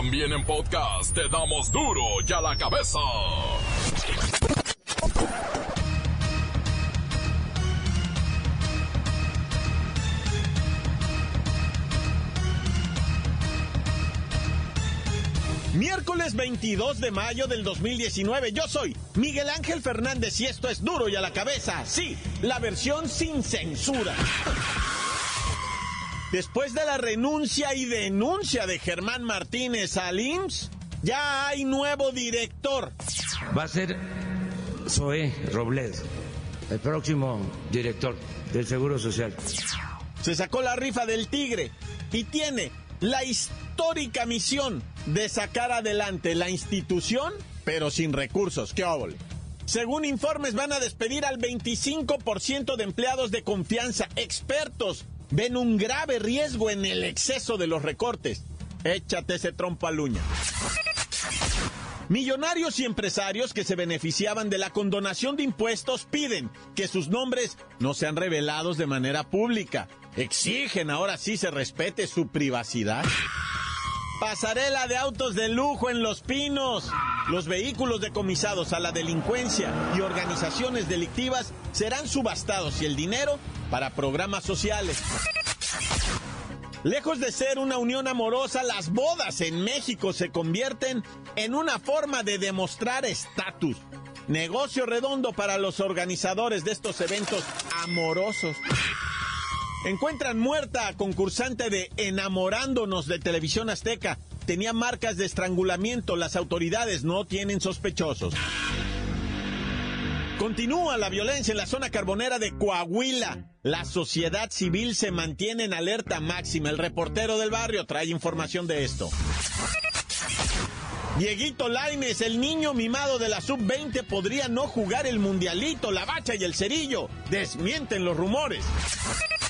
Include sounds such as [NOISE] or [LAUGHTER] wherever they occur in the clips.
También en podcast te damos duro y a la cabeza. Miércoles 22 de mayo del 2019. Yo soy Miguel Ángel Fernández y esto es duro y a la cabeza. Sí, la versión sin censura. Después de la renuncia y denuncia de Germán Martínez al IMSS, ya hay nuevo director. Va a ser Zoé Robledo, el próximo director del Seguro Social. Se sacó la rifa del tigre y tiene la histórica misión de sacar adelante la institución, pero sin recursos. ¡Qué óvole! Según informes, van a despedir al 25% de empleados de confianza. Expertos ven un grave riesgo en el exceso de los recortes. Échate ese trompo a uña. Millonarios y empresarios que se beneficiaban de la condonación de impuestos piden que sus nombres no sean revelados de manera pública. Exigen ahora sí se respete su privacidad. Pasarela de autos de lujo en Los Pinos. Los vehículos decomisados a la delincuencia y organizaciones delictivas serán subastados y el dinero para programas sociales. Lejos de ser una unión amorosa, las bodas en México se convierten en una forma de demostrar estatus. Negocio redondo para los organizadores de estos eventos amorosos. Encuentran muerta a concursante de Enamorándonos de Televisión Azteca. Tenía marcas de estrangulamiento. Las autoridades no tienen sospechosos. Continúa la violencia en la zona carbonera de Coahuila. La sociedad civil se mantiene en alerta máxima. El reportero del barrio trae información de esto. Dieguito Laines, el niño mimado de la sub-20, podría no jugar el mundialito, la bacha y el cerillo. Desmienten los rumores.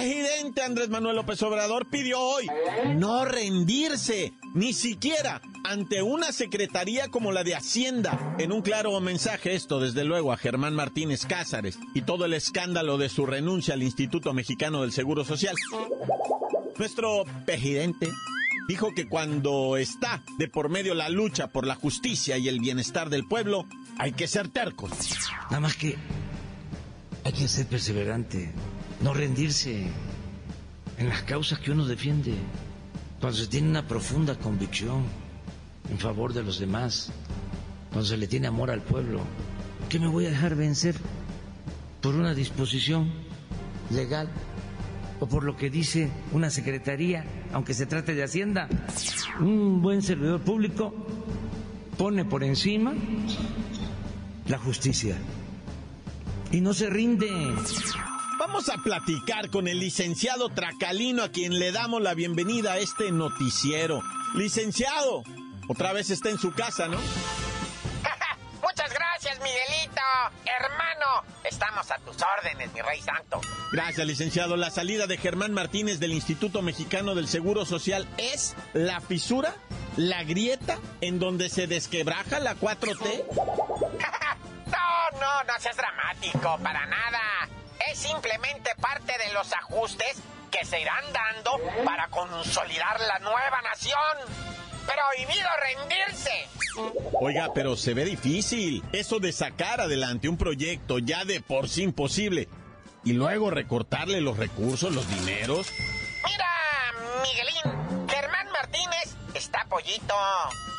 Presidente Andrés Manuel López Obrador pidió hoy no rendirse, ni siquiera ante una secretaría como la de Hacienda. En un claro mensaje esto, desde luego, a Germán Martínez Cázares y todo el escándalo de su renuncia al Instituto Mexicano del Seguro Social. Nuestro presidente dijo que cuando está de por medio la lucha por la justicia y el bienestar del pueblo, hay que ser tercos. Nada más que hay que ser perseverante no rendirse en las causas que uno defiende, cuando se tiene una profunda convicción en favor de los demás, cuando se le tiene amor al pueblo. ¿Qué me voy a dejar vencer por una disposición legal o por lo que dice una secretaría, aunque se trate de Hacienda? Un buen servidor público pone por encima la justicia y no se rinde. Vamos a platicar con el licenciado Tracalino, a quien le damos la bienvenida a este noticiero. Licenciado, otra vez está en su casa, ¿no? [LAUGHS] Muchas gracias, Miguelito. Hermano, estamos a tus órdenes, mi rey santo. Gracias, licenciado. La salida de Germán Martínez del Instituto Mexicano del Seguro Social es la fisura, la grieta en donde se desquebraja la 4T. [LAUGHS] no, no, no seas dramático, para nada es simplemente parte de los ajustes que se irán dando para consolidar la nueva nación. Prohibido rendirse. Oiga, pero se ve difícil. Eso de sacar adelante un proyecto ya de por sí imposible y luego recortarle los recursos, los dineros. Mira, Miguelín, Germán Martínez está pollito.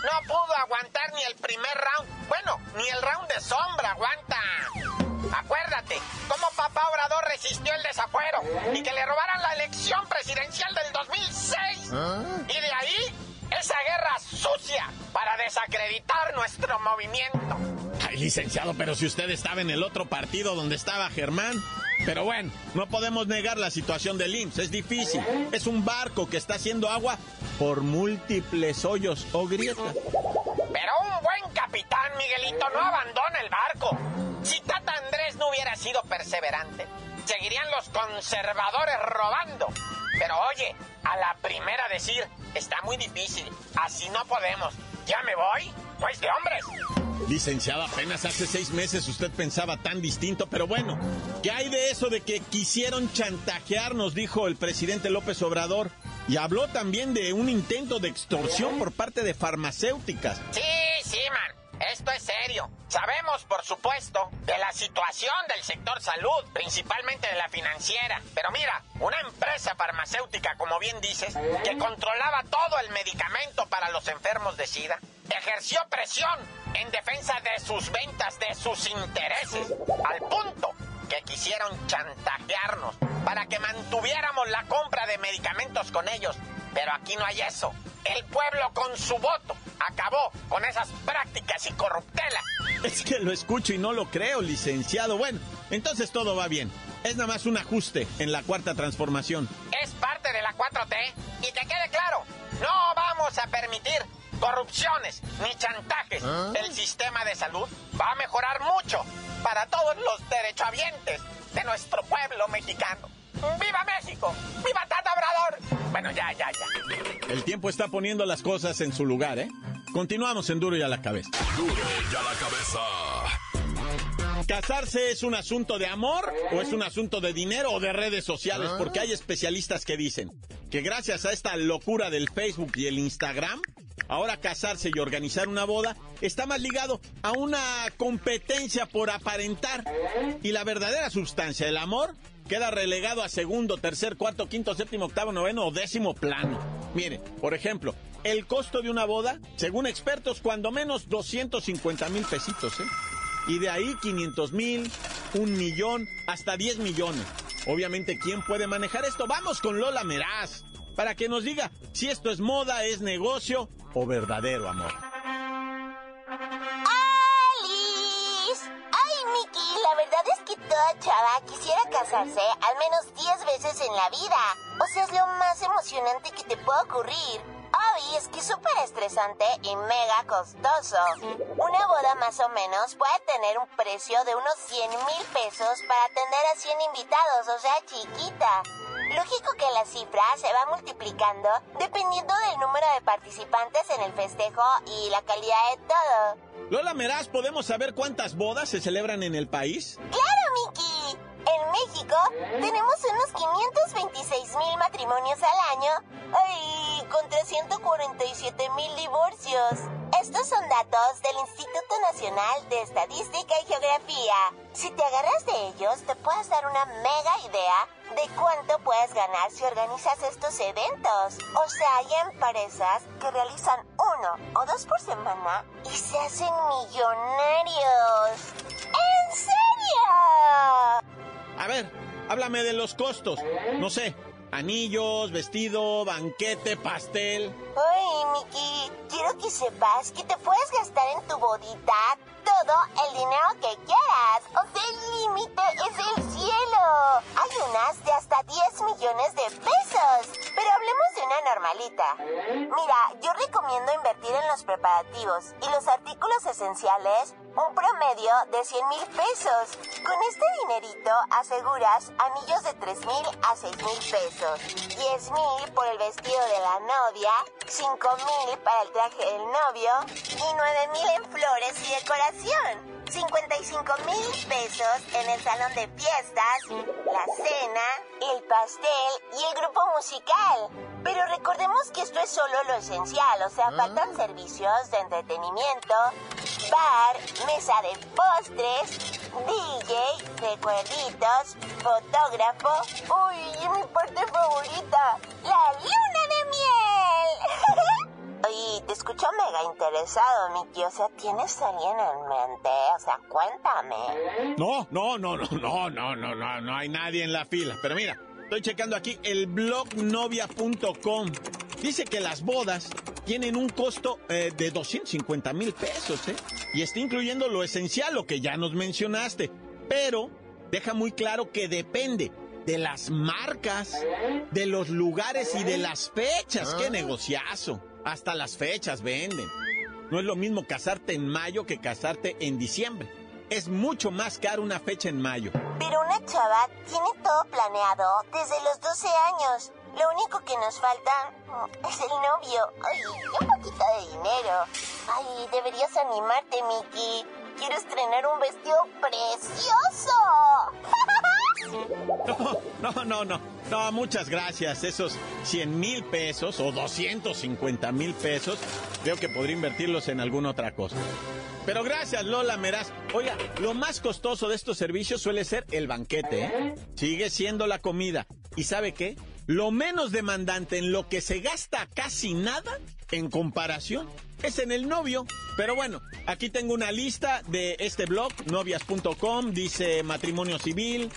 No pudo aguantar ni el primer round. Bueno, ni el round de sombra aguanta. Acuérdate, cómo papá Obrador resistió el desafuero y que le robaran la elección presidencial del 2006. ¿Ah? Y de ahí, esa guerra sucia para desacreditar nuestro movimiento. Ay, licenciado, pero si usted estaba en el otro partido donde estaba Germán. Pero bueno, no podemos negar la situación del IMSS, es difícil. Es un barco que está haciendo agua por múltiples hoyos o grietas. Pero un buen capitán, Miguelito, no abandona el barco. Si Tata Andrés no hubiera sido perseverante, seguirían los conservadores robando. Pero oye, a la primera decir, está muy difícil, así no podemos. ¿Ya me voy? Pues de hombres. Licenciado, apenas hace seis meses usted pensaba tan distinto, pero bueno, ¿qué hay de eso de que quisieron chantajearnos? Dijo el presidente López Obrador. Y habló también de un intento de extorsión por parte de farmacéuticas. Sí, sí, man. Esto es serio. Sabemos, por supuesto, de la situación del sector salud, principalmente de la financiera. Pero mira, una empresa farmacéutica, como bien dices, que controlaba todo el medicamento para los enfermos de SIDA, ejerció presión en defensa de sus ventas, de sus intereses, al punto que quisieron chantajearnos para que mantuviéramos la compra de medicamentos con ellos. Pero aquí no hay eso. El pueblo con su voto acabó con esas prácticas y corruptelas. Es que lo escucho y no lo creo, licenciado. Bueno, entonces todo va bien. Es nada más un ajuste en la cuarta transformación. Es parte de la 4T. Y que quede claro, no vamos a permitir corrupciones ni chantajes. El sistema de salud va a mejorar mucho para todos los derechohabientes de nuestro pueblo mexicano. ¡Viva México! ¡Viva Tata Obrador! Bueno, ya, ya, ya. El tiempo está poniendo las cosas en su lugar, ¿eh? Continuamos en Duro y a la cabeza. Duro y a la cabeza. ¿Casarse es un asunto de amor o es un asunto de dinero o de redes sociales? Porque hay especialistas que dicen que gracias a esta locura del Facebook y el Instagram, ahora casarse y organizar una boda está más ligado a una competencia por aparentar. Y la verdadera sustancia, el amor, queda relegado a segundo, tercer, cuarto, quinto, séptimo, octavo, noveno o décimo plano. Mire, por ejemplo, el costo de una boda, según expertos, cuando menos 250 mil pesitos, ¿eh? Y de ahí 500 mil, un millón, hasta 10 millones. Obviamente, ¿quién puede manejar esto? Vamos con Lola Meraz, para que nos diga si esto es moda, es negocio o verdadero amor. Toda chava quisiera casarse al menos 10 veces en la vida. O sea, es lo más emocionante que te puede ocurrir. Ay, es que es súper estresante y mega costoso. Una boda más o menos puede tener un precio de unos 100 mil pesos para atender a 100 invitados, o sea, chiquita. Lógico que la cifra se va multiplicando dependiendo del número de participantes en el festejo y la calidad de todo. Lola Meraz, ¿podemos saber cuántas bodas se celebran en el país? ¡Claro, Miki! En México tenemos unos 526 mil matrimonios al año y con 347 mil divorcios. Estos son datos del Instituto Nacional de Estadística y Geografía. Si te agarras de ellos, te puedes dar una mega idea de cuánto puedes ganar si organizas estos eventos. O sea, hay empresas que realizan uno o dos por semana y se hacen millonarios. ¿En serio? A ver, háblame de los costos. No sé, anillos, vestido, banquete, pastel. Ay, Miki, quiero que sepas que te puedes gastar en tu bodita todo el dinero que quieras. O sea, el límite es el cielo. Hay unas de hasta 10 millones de pesos. Pero hablemos de una normalita. Mira, yo recomiendo invertir en los preparativos y los artículos esenciales un promedio de 100 mil pesos. Con este dinerito aseguras anillos de 3 mil a 6 mil pesos, 10 mil por el vestido de la novia, 5 mil para el traje del novio y 9 mil en flores y decoración. 55 mil pesos en el salón de fiestas, la cena, el pastel y el grupo musical. Pero recordemos que esto es solo lo esencial, o sea, faltan servicios de entretenimiento, bar, mesa de postres, DJ, recuerditos, fotógrafo. ¡Uy, y mi parte favorita! ¡La luna de miel! [LAUGHS] Oye, te escucho mega interesado, Miki. O sea, ¿tienes alguien en mente? O sea, cuéntame. No, no, no, no, no, no, no, no, no hay nadie en la fila. Pero mira, estoy checando aquí el blognovia.com Dice que las bodas tienen un costo eh, de 250 mil pesos, ¿eh? Y está incluyendo lo esencial, lo que ya nos mencionaste. Pero deja muy claro que depende de las marcas, de los lugares y de las fechas. ¡Qué negociazo! Hasta las fechas venden. No es lo mismo casarte en mayo que casarte en diciembre. Es mucho más caro una fecha en mayo. Pero una chava tiene todo planeado desde los 12 años. Lo único que nos falta mm, es el novio. Ay, un poquito de dinero. Ay, deberías animarte, Mickey. Quiero estrenar un vestido precioso. [LAUGHS] No, no, no, no. Muchas gracias. Esos 100 mil pesos o 250 mil pesos, creo que podría invertirlos en alguna otra cosa. Pero gracias, Lola Meraz. Oiga, lo más costoso de estos servicios suele ser el banquete, ¿eh? Sigue siendo la comida. ¿Y sabe qué? Lo menos demandante en lo que se gasta casi nada en comparación es en el novio. Pero bueno, aquí tengo una lista de este blog, novias.com, dice matrimonio civil,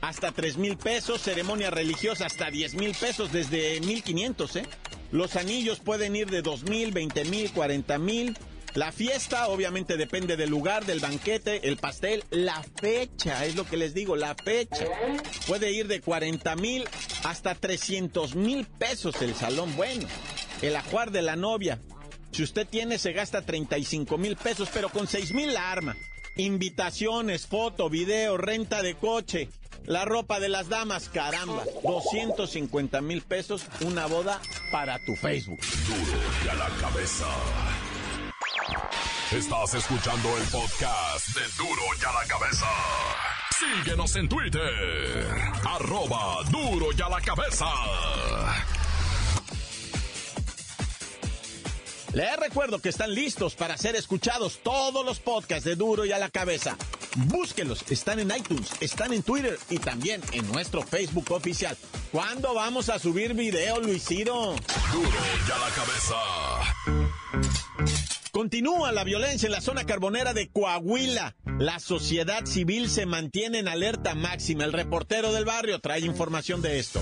hasta 3 mil pesos, ceremonia religiosa hasta 10 mil pesos, desde 1500, ¿eh? Los anillos pueden ir de 2 mil, 20 mil, 40 mil. La fiesta obviamente depende del lugar, del banquete, el pastel, la fecha, es lo que les digo, la fecha. Puede ir de 40 mil hasta 300 mil pesos el salón. Bueno, el ajuar de la novia. Si usted tiene, se gasta 35 mil pesos, pero con 6 mil la arma. Invitaciones, foto, video, renta de coche, la ropa de las damas, caramba, 250 mil pesos, una boda para tu Facebook. Duro a la cabeza. Estás escuchando el podcast de Duro y a la cabeza. Síguenos en Twitter, arroba Duro y a la cabeza. Les recuerdo que están listos para ser escuchados todos los podcasts de Duro y a la cabeza. Búsquenlos, están en iTunes, están en Twitter y también en nuestro Facebook oficial. ¿Cuándo vamos a subir video, Luisiro? Duro y a la cabeza. Continúa la violencia en la zona carbonera de Coahuila. La sociedad civil se mantiene en alerta máxima. El reportero del barrio trae información de esto.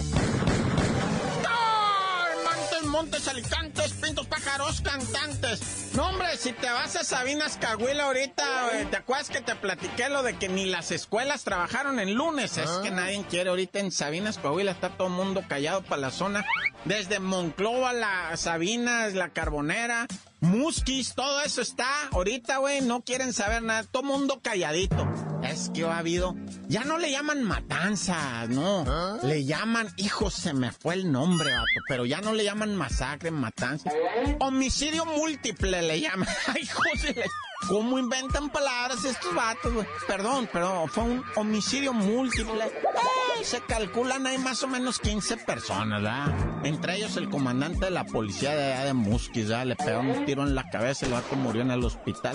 Montes, montes, alicantes, pintos, pájaros, cantantes. No, hombre, si te vas a Sabinas Cahuila ahorita, güey, ¿te acuerdas que te platiqué lo de que ni las escuelas trabajaron en lunes? Es que nadie quiere ahorita en Sabinas Coahuila, está todo el mundo callado para la zona. Desde Monclova, la Sabinas, la Carbonera, Musquis, todo eso está. Ahorita, güey, no quieren saber nada. Todo mundo calladito. Es que ha habido. Ya no le llaman matanzas, no. Le llaman, hijo, se me fue el nombre, vato. Pero ya no le llaman masacre, matanza. Homicidio múltiple le llaman. [LAUGHS] Ay, José, ¿cómo inventan palabras estos vatos, güey? Perdón, perdón, fue un homicidio múltiple. Eh, se calculan hay más o menos 15 personas, ¿verdad? Entre ellos el comandante de la policía de allá de Musquis, ¿verdad? Le pegaron un tiro en la cabeza y el vato murió en el hospital.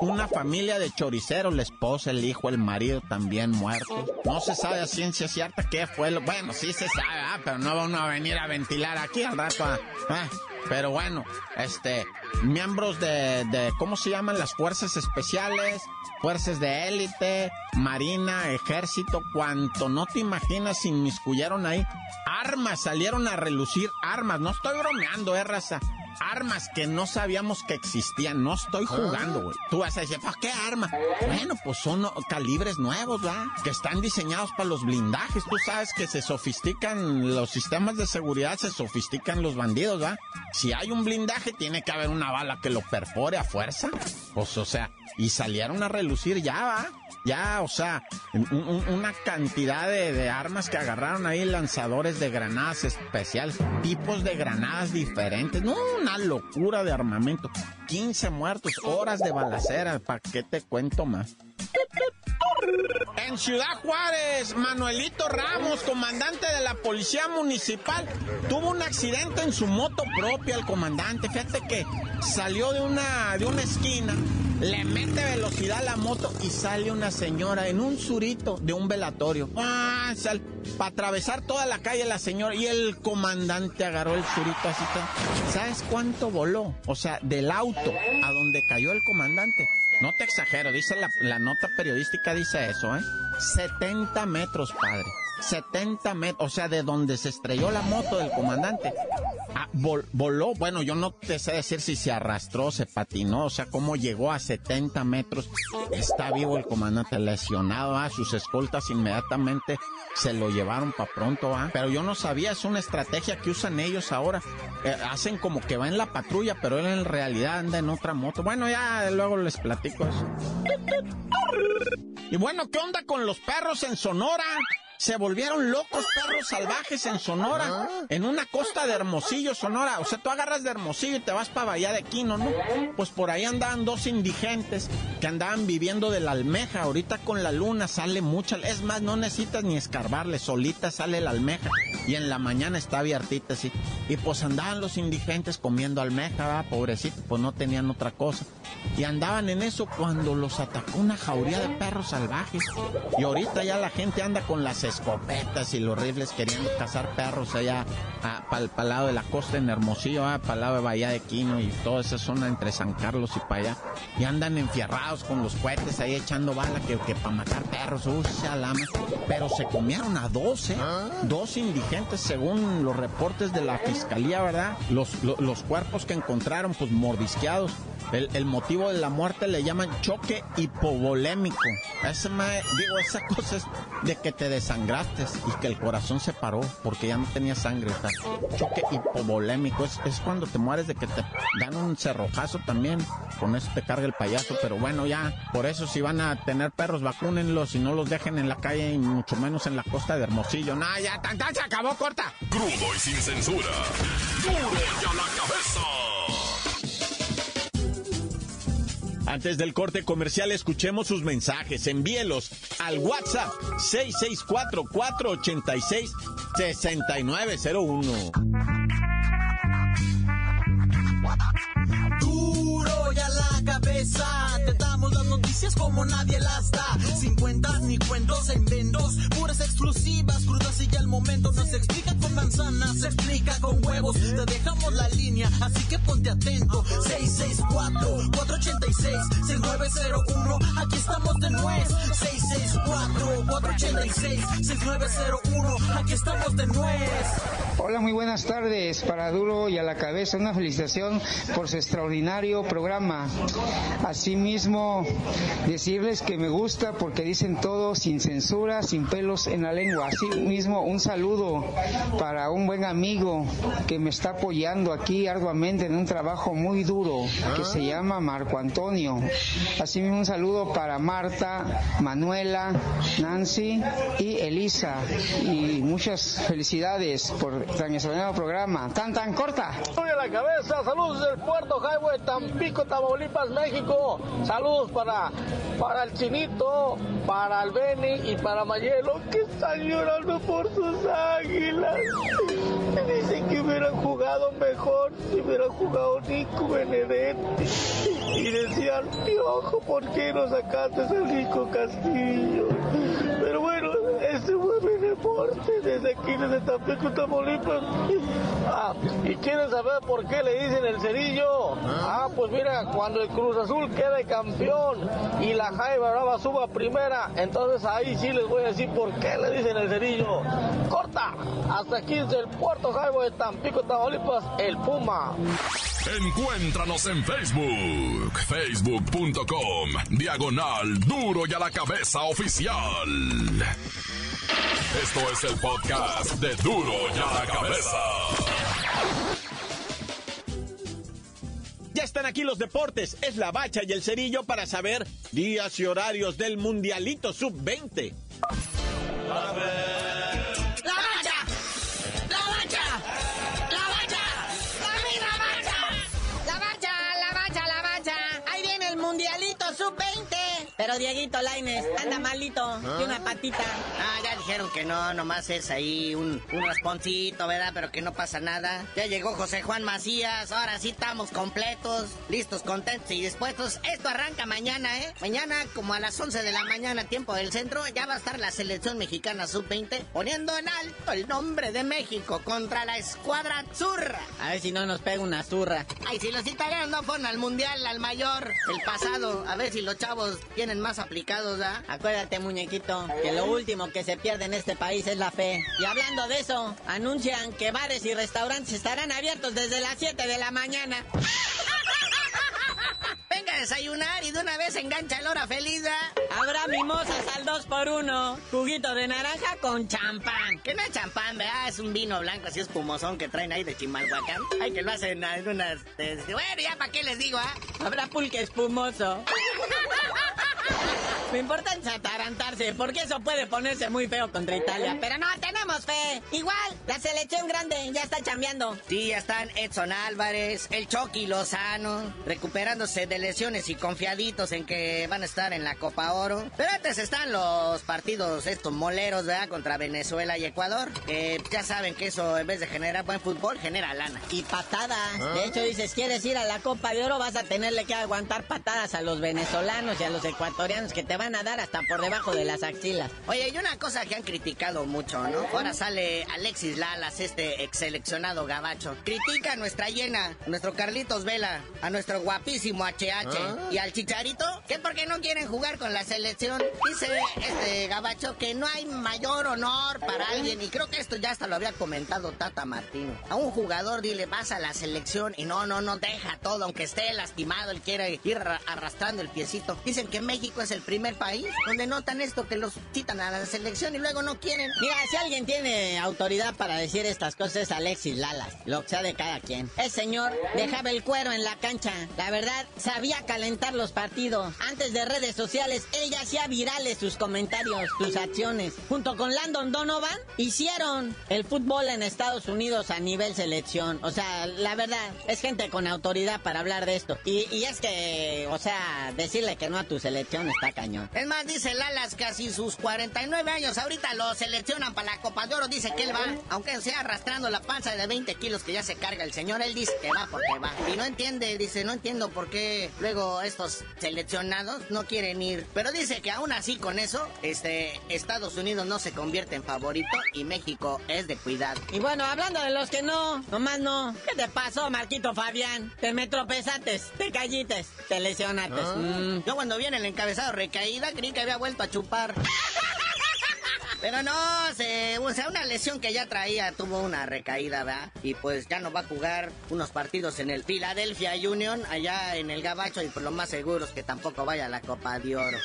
Una familia de choriceros, la esposa, el hijo, el marido también muertos. No se sabe a ciencia cierta qué fue lo... Bueno, sí se sabe, ¿verdad? Pero no va uno a venir a ventilar aquí al rato. ¿ah? Pero bueno, este, miembros de, de, ¿cómo se llaman? Las fuerzas especiales, fuerzas de élite, marina, ejército, cuanto no te imaginas se inmiscuyeron ahí. Armas, salieron a relucir armas, no estoy bromeando, eh, raza. Armas que no sabíamos que existían, no estoy jugando, güey. Tú vas a decir, ¿para qué arma? Bueno, pues son calibres nuevos, ¿verdad? Que están diseñados para los blindajes. Tú sabes que se sofistican los sistemas de seguridad, se sofistican los bandidos, ¿verdad? Si hay un blindaje, tiene que haber una bala que lo perfore a fuerza. Pues, o sea, y salieron a relucir ya, ¿va? Ya, o sea, un- un- una cantidad de, de armas que agarraron ahí, lanzadores de granadas especiales, tipos de granadas diferentes. No, una locura de armamento. 15 muertos, horas de balacera. ¿Para qué te cuento más? En Ciudad Juárez, Manuelito Ramos, comandante de la Policía Municipal, tuvo un accidente en su moto propia, el comandante. Fíjate que salió de una, de una esquina, le mete velocidad a la moto y sale una señora en un surito de un velatorio. Ah, para atravesar toda la calle la señora y el comandante agarró el surito así. todo. ¿Sabes cuánto voló? O sea, del auto a donde cayó el comandante. No te exagero, dice la nota periodística, dice eso, ¿eh? 70 metros, padre. 70 metros, o sea, de donde se estrelló la moto del comandante. A voló. Bueno, yo no te sé decir si se arrastró, se patinó, o sea, cómo llegó a 70 metros. Está vivo el comandante lesionado, a sus escoltas inmediatamente se lo llevaron para pronto, ¿ah? Pero yo no sabía, es una estrategia que usan ellos ahora. Eh, hacen como que va en la patrulla, pero él en realidad anda en otra moto. Bueno, ya luego les platico eso. Y bueno, ¿qué onda con los perros en Sonora? Se volvieron locos perros salvajes en Sonora, en una costa de Hermosillo, Sonora. O sea, tú agarras de Hermosillo y te vas para Bahía de Quino, ¿no? Pues por ahí andaban dos indigentes que andaban viviendo de la almeja. Ahorita con la luna sale mucha. Es más, no necesitas ni escarbarle, solita sale la almeja. Y en la mañana está abiertita así. Y pues andaban los indigentes comiendo almeja, ¿verdad? pobrecitos, pues no tenían otra cosa. Y andaban en eso cuando los atacó una jauría de perros salvajes. Y ahorita ya la gente anda con las escopetas y los rifles queriendo cazar perros allá para el lado de la costa en Hermosillo, para el lado de Bahía de Quino y toda esa zona entre San Carlos y para allá. Y andan enfierrados con los cohetes ahí echando bala que, para matar perros, uy, se alama. Pero se comieron a dos, ¿eh? Dos indigentes según los reportes de la fiscalía, ¿verdad? Los, los, cuerpos que encontraron, pues mordisqueados. El, el, motivo de la muerte le llaman choque hipovolémico. Esa, digo, esa cosa es de que te desangraste y que el corazón se paró porque ya no tenía sangre. choque hipovolémico es, es cuando te mueres de que te dan un cerrojazo también. Con eso te carga el payaso. Pero bueno, ya, por eso si van a tener perros, vacúnenlos y no los dejen en la calle y mucho menos en la costa de Hermosillo. Nah, ya, tan, se acabó, corta. Crudo y sin censura. Duro y a la cabeza. Antes del corte comercial, escuchemos sus mensajes. Envíelos al WhatsApp 664-486-6901. Noticias como nadie las da. Sin cuentas ni cuentos en vendos, puras exclusivas, crudas y ya el momento no se explica con manzanas, se explica con huevos. Te dejamos la línea, así que ponte atento. 664-486-6901, aquí estamos de nuez. 664-486-6901, aquí estamos de nuez. Hola, muy buenas tardes. Para Duro y a la cabeza, una felicitación por su extraordinario programa. Asimismo, decirles que me gusta porque dicen todo sin censura, sin pelos en la lengua. Asimismo, un saludo para un buen amigo que me está apoyando aquí arduamente en un trabajo muy duro que se llama Marco Antonio. Asimismo, un saludo para Marta, Manuela, Nancy y Elisa. Y muchas felicidades por tan extraordinario programa. Tan, tan corta. a la cabeza, saludos del Puerto Highway, Tampico, Tamaulipas, México. Saludos para, para el Chinito, para el Beni y para Mayelo que están llorando por sus águilas. Dicen que hubieran jugado mejor si hubieran jugado Nico Benedetti. Y decían, piojo, ¿por qué no sacaste a Nico Castillo? Mi reporte desde aquí, desde Tampico, Tamaulipas. Ah, ¿y quieren saber por qué le dicen el cerillo? Ah, pues mira, cuando el Cruz Azul quede campeón y la Jaiba Brava suba primera, entonces ahí sí les voy a decir por qué le dicen el cerillo. Corta, hasta aquí es el Puerto Jaiba de Tampico, Tamaulipas, el Puma. Encuéntranos en Facebook, facebook.com, diagonal duro y a la cabeza oficial. Esto es el podcast de duro y a la cabeza. Ya están aquí los deportes, es la bacha y el cerillo para saber días y horarios del Mundialito Sub-20. Pero Dieguito Laines anda malito, de una patita. Ah, ya dijeron que no, nomás es ahí un, un rasponcito, ¿verdad? Pero que no pasa nada. Ya llegó José Juan Macías, ahora sí estamos completos, listos, contentos y dispuestos. Esto arranca mañana, ¿eh? Mañana, como a las 11 de la mañana, tiempo del centro, ya va a estar la selección mexicana sub-20 poniendo en alto el nombre de México contra la escuadra zurra. A ver si no nos pega una zurra. Ay, si los italianos no fueron al mundial, al mayor, el pasado, a ver si los chavos tienen más aplicados, ¿ah? Acuérdate, muñequito, que lo último que se pierde en este país es la fe. Y hablando de eso, anuncian que bares y restaurantes estarán abiertos desde las 7 de la mañana. [LAUGHS] Venga a desayunar y de una vez engancha el hora feliz. Habrá mimosas al 2 por 1 juguito de naranja con champán. Que no es champán, ¿verdad? Es un vino blanco así espumosón que traen ahí de Chimalhuacán. Ay, que lo hacen en unas... eh, Bueno, ya para qué les digo, ¿ah? Habrá pulque espumoso. Lo importante es atarantarse, porque eso puede ponerse muy feo contra Italia. Pero no, fe. Igual, la selección grande ya está chambeando. Sí, ya están Edson Álvarez, el Chucky Lozano, recuperándose de lesiones y confiaditos en que van a estar en la Copa Oro. Pero antes están los partidos estos moleros, ¿verdad? Contra Venezuela y Ecuador. Que ya saben que eso, en vez de generar buen fútbol, genera lana. Y patadas. De hecho, dices, ¿quieres ir a la Copa de Oro? Vas a tenerle que aguantar patadas a los venezolanos y a los ecuatorianos que te van a dar hasta por debajo de las axilas. Oye, y una cosa que han criticado mucho, ¿no? Ahora sale Alexis Lalas, este ex seleccionado gabacho. Critica a nuestra llena, nuestro Carlitos Vela, a nuestro guapísimo HH y al Chicharito, que porque no quieren jugar con la selección. Dice este gabacho que no hay mayor honor para alguien, y creo que esto ya hasta lo había comentado Tata Martino. A un jugador dile, vas a la selección y no, no, no, deja todo, aunque esté lastimado, él quiere ir ra- arrastrando el piecito. Dicen que México es el primer país donde notan esto, que los citan a la selección y luego no quieren. Mira, si alguien tiene autoridad para decir estas cosas es Alexis Lalas, lo que sea de cada quien. El señor dejaba el cuero en la cancha, la verdad, sabía calentar los partidos. Antes de redes sociales, ella hacía virales sus comentarios, sus acciones. Junto con Landon Donovan, hicieron el fútbol en Estados Unidos a nivel selección. O sea, la verdad, es gente con autoridad para hablar de esto. Y, y es que, o sea, decirle que no a tu selección está cañón. Es más, dice Lalas, casi sus 49 años, ahorita lo seleccionan para la Copa de Oro, dice que él va, aunque sea arrastrando la panza de 20 kilos que ya se carga el señor, él dice que va porque va. Y no entiende, dice, no entiendo por qué luego estos seleccionados no quieren ir. Pero dice que aún así con eso, este, Estados Unidos no se convierte en favorito y México es de cuidado. Y bueno, hablando de los que no, nomás no. ¿Qué te pasó, Marquito Fabián? Te me tropezates, te callites, te lesionates. Mm. Yo cuando viene el encabezado recaída creí que había vuelto a chupar. [LAUGHS] Pero no, se, o sea, una lesión que ya traía, tuvo una recaída, ¿verdad? Y pues ya no va a jugar unos partidos en el Philadelphia Union, allá en el Gabacho, y por lo más seguro es que tampoco vaya a la Copa de Oro.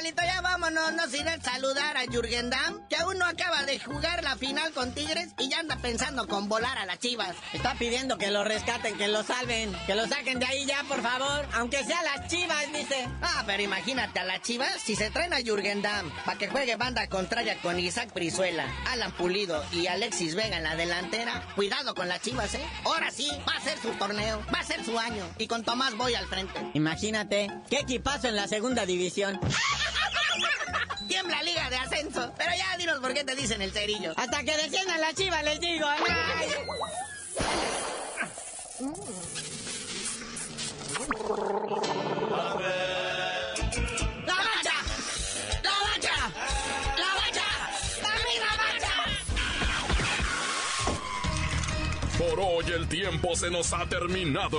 Carnalito, ya vámonos, nos iré a saludar a Jürgen Damm, que aún no acaba de jugar la final con Tigres y ya anda pensando con volar a las chivas. Está pidiendo que lo rescaten, que lo salven, que lo saquen de ahí ya, por favor. Aunque sea las chivas, dice. Ah, pero imagínate a las chivas si se traen a Jürgen Damm para que juegue banda contraria con Isaac Brizuela, Alan Pulido y Alexis Vega en la delantera. Cuidado con las chivas, ¿eh? Ahora sí, va a ser su torneo, va a ser su año. Y con Tomás voy al frente. Imagínate, qué equipazo en la segunda división. [LAUGHS] Tiembla Liga de Ascenso. Pero ya dinos por qué te dicen el cerillo. Hasta que desciendan las chivas, les digo. Ay. ¡La bacha! ¡La bacha! ¡La bacha! ¡La Por hoy el tiempo se nos ha terminado.